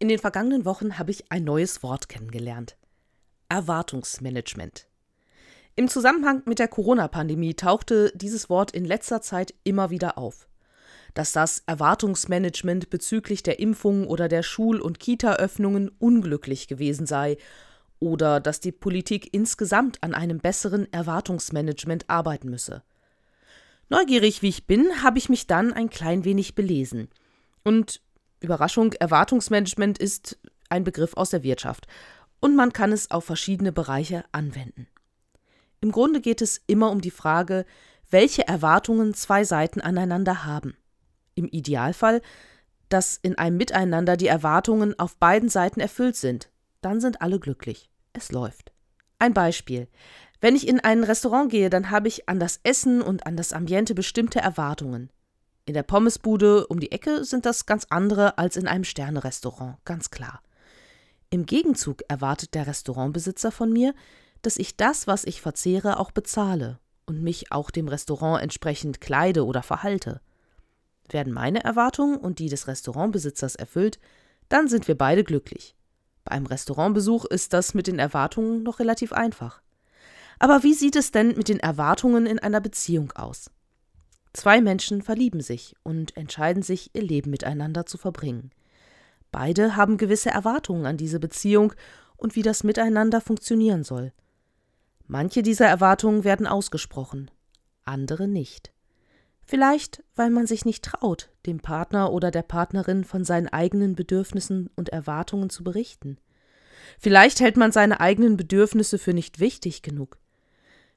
In den vergangenen Wochen habe ich ein neues Wort kennengelernt. Erwartungsmanagement. Im Zusammenhang mit der Corona-Pandemie tauchte dieses Wort in letzter Zeit immer wieder auf. Dass das Erwartungsmanagement bezüglich der Impfungen oder der Schul- und Kita-Öffnungen unglücklich gewesen sei oder dass die Politik insgesamt an einem besseren Erwartungsmanagement arbeiten müsse. Neugierig wie ich bin, habe ich mich dann ein klein wenig belesen. Und Überraschung, Erwartungsmanagement ist ein Begriff aus der Wirtschaft und man kann es auf verschiedene Bereiche anwenden. Im Grunde geht es immer um die Frage, welche Erwartungen zwei Seiten aneinander haben. Im Idealfall, dass in einem Miteinander die Erwartungen auf beiden Seiten erfüllt sind. Dann sind alle glücklich. Es läuft. Ein Beispiel. Wenn ich in ein Restaurant gehe, dann habe ich an das Essen und an das Ambiente bestimmte Erwartungen. In der Pommesbude um die Ecke sind das ganz andere als in einem Sternerestaurant, ganz klar. Im Gegenzug erwartet der Restaurantbesitzer von mir, dass ich das, was ich verzehre, auch bezahle und mich auch dem Restaurant entsprechend kleide oder verhalte. Werden meine Erwartungen und die des Restaurantbesitzers erfüllt, dann sind wir beide glücklich. Bei einem Restaurantbesuch ist das mit den Erwartungen noch relativ einfach. Aber wie sieht es denn mit den Erwartungen in einer Beziehung aus? Zwei Menschen verlieben sich und entscheiden sich, ihr Leben miteinander zu verbringen. Beide haben gewisse Erwartungen an diese Beziehung und wie das miteinander funktionieren soll. Manche dieser Erwartungen werden ausgesprochen, andere nicht. Vielleicht, weil man sich nicht traut, dem Partner oder der Partnerin von seinen eigenen Bedürfnissen und Erwartungen zu berichten. Vielleicht hält man seine eigenen Bedürfnisse für nicht wichtig genug.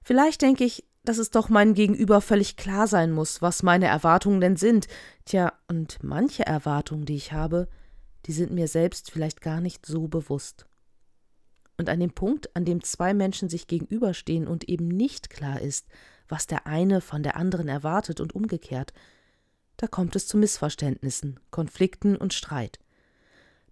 Vielleicht denke ich, dass es doch meinem Gegenüber völlig klar sein muss, was meine Erwartungen denn sind. Tja, und manche Erwartungen, die ich habe, die sind mir selbst vielleicht gar nicht so bewusst. Und an dem Punkt, an dem zwei Menschen sich gegenüberstehen und eben nicht klar ist, was der eine von der anderen erwartet und umgekehrt, da kommt es zu Missverständnissen, Konflikten und Streit.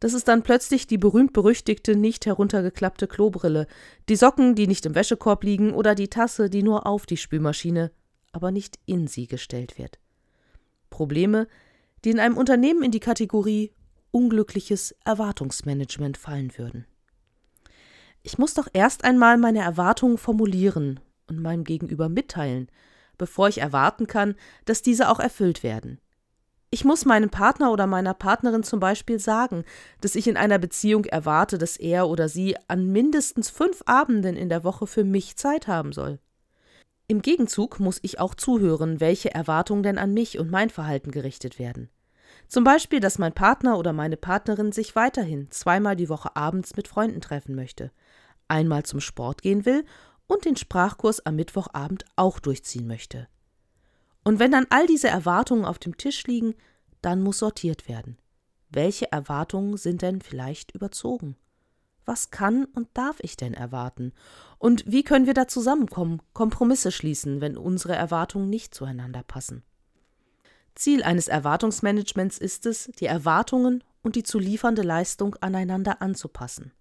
Das ist dann plötzlich die berühmt-berüchtigte, nicht heruntergeklappte Klobrille, die Socken, die nicht im Wäschekorb liegen oder die Tasse, die nur auf die Spülmaschine, aber nicht in sie gestellt wird. Probleme, die in einem Unternehmen in die Kategorie unglückliches Erwartungsmanagement fallen würden. Ich muss doch erst einmal meine Erwartungen formulieren und meinem Gegenüber mitteilen, bevor ich erwarten kann, dass diese auch erfüllt werden. Ich muss meinem Partner oder meiner Partnerin zum Beispiel sagen, dass ich in einer Beziehung erwarte, dass er oder sie an mindestens fünf Abenden in der Woche für mich Zeit haben soll. Im Gegenzug muss ich auch zuhören, welche Erwartungen denn an mich und mein Verhalten gerichtet werden. Zum Beispiel, dass mein Partner oder meine Partnerin sich weiterhin zweimal die Woche abends mit Freunden treffen möchte, einmal zum Sport gehen will und den Sprachkurs am Mittwochabend auch durchziehen möchte. Und wenn dann all diese Erwartungen auf dem Tisch liegen, dann muss sortiert werden. Welche Erwartungen sind denn vielleicht überzogen? Was kann und darf ich denn erwarten? Und wie können wir da zusammenkommen, Kompromisse schließen, wenn unsere Erwartungen nicht zueinander passen? Ziel eines Erwartungsmanagements ist es, die Erwartungen und die zu liefernde Leistung aneinander anzupassen.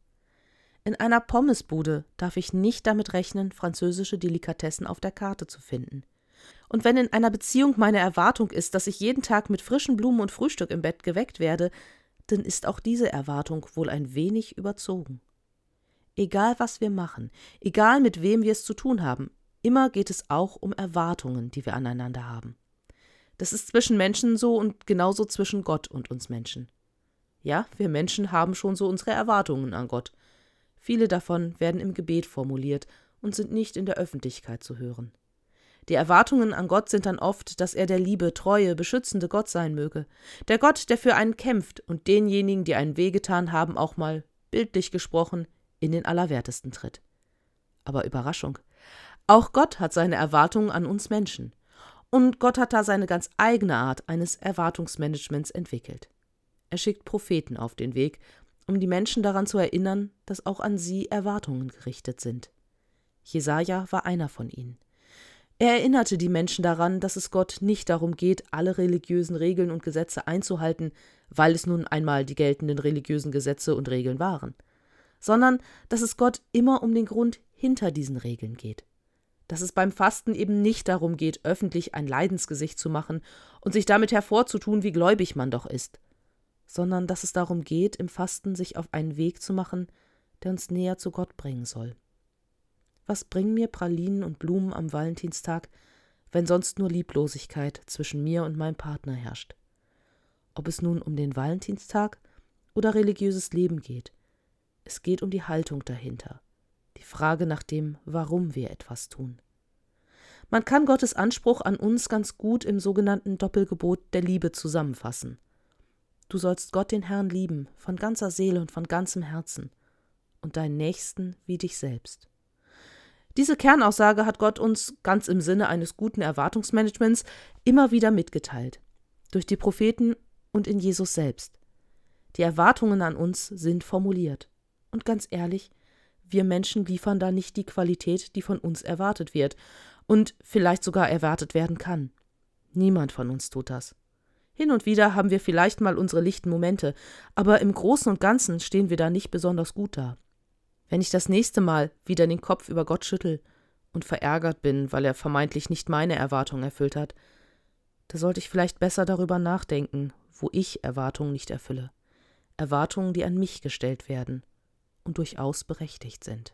In einer Pommesbude darf ich nicht damit rechnen, französische Delikatessen auf der Karte zu finden. Und wenn in einer Beziehung meine Erwartung ist, dass ich jeden Tag mit frischen Blumen und Frühstück im Bett geweckt werde, dann ist auch diese Erwartung wohl ein wenig überzogen. Egal was wir machen, egal mit wem wir es zu tun haben, immer geht es auch um Erwartungen, die wir aneinander haben. Das ist zwischen Menschen so und genauso zwischen Gott und uns Menschen. Ja, wir Menschen haben schon so unsere Erwartungen an Gott. Viele davon werden im Gebet formuliert und sind nicht in der Öffentlichkeit zu hören. Die Erwartungen an Gott sind dann oft, dass er der liebe, treue, beschützende Gott sein möge. Der Gott, der für einen kämpft und denjenigen, die einen wehgetan haben, auch mal, bildlich gesprochen, in den Allerwertesten tritt. Aber Überraschung. Auch Gott hat seine Erwartungen an uns Menschen. Und Gott hat da seine ganz eigene Art eines Erwartungsmanagements entwickelt. Er schickt Propheten auf den Weg, um die Menschen daran zu erinnern, dass auch an sie Erwartungen gerichtet sind. Jesaja war einer von ihnen. Er erinnerte die Menschen daran, dass es Gott nicht darum geht, alle religiösen Regeln und Gesetze einzuhalten, weil es nun einmal die geltenden religiösen Gesetze und Regeln waren, sondern dass es Gott immer um den Grund hinter diesen Regeln geht. Dass es beim Fasten eben nicht darum geht, öffentlich ein Leidensgesicht zu machen und sich damit hervorzutun, wie gläubig man doch ist, sondern dass es darum geht, im Fasten sich auf einen Weg zu machen, der uns näher zu Gott bringen soll. Was bringen mir Pralinen und Blumen am Valentinstag, wenn sonst nur Lieblosigkeit zwischen mir und meinem Partner herrscht? Ob es nun um den Valentinstag oder religiöses Leben geht, es geht um die Haltung dahinter, die Frage nach dem, warum wir etwas tun. Man kann Gottes Anspruch an uns ganz gut im sogenannten Doppelgebot der Liebe zusammenfassen. Du sollst Gott den Herrn lieben, von ganzer Seele und von ganzem Herzen, und deinen Nächsten wie dich selbst. Diese Kernaussage hat Gott uns, ganz im Sinne eines guten Erwartungsmanagements, immer wieder mitgeteilt. Durch die Propheten und in Jesus selbst. Die Erwartungen an uns sind formuliert. Und ganz ehrlich, wir Menschen liefern da nicht die Qualität, die von uns erwartet wird und vielleicht sogar erwartet werden kann. Niemand von uns tut das. Hin und wieder haben wir vielleicht mal unsere lichten Momente, aber im Großen und Ganzen stehen wir da nicht besonders gut da. Wenn ich das nächste Mal wieder den Kopf über Gott schüttel und verärgert bin, weil er vermeintlich nicht meine Erwartungen erfüllt hat, da sollte ich vielleicht besser darüber nachdenken, wo ich Erwartungen nicht erfülle. Erwartungen, die an mich gestellt werden und durchaus berechtigt sind.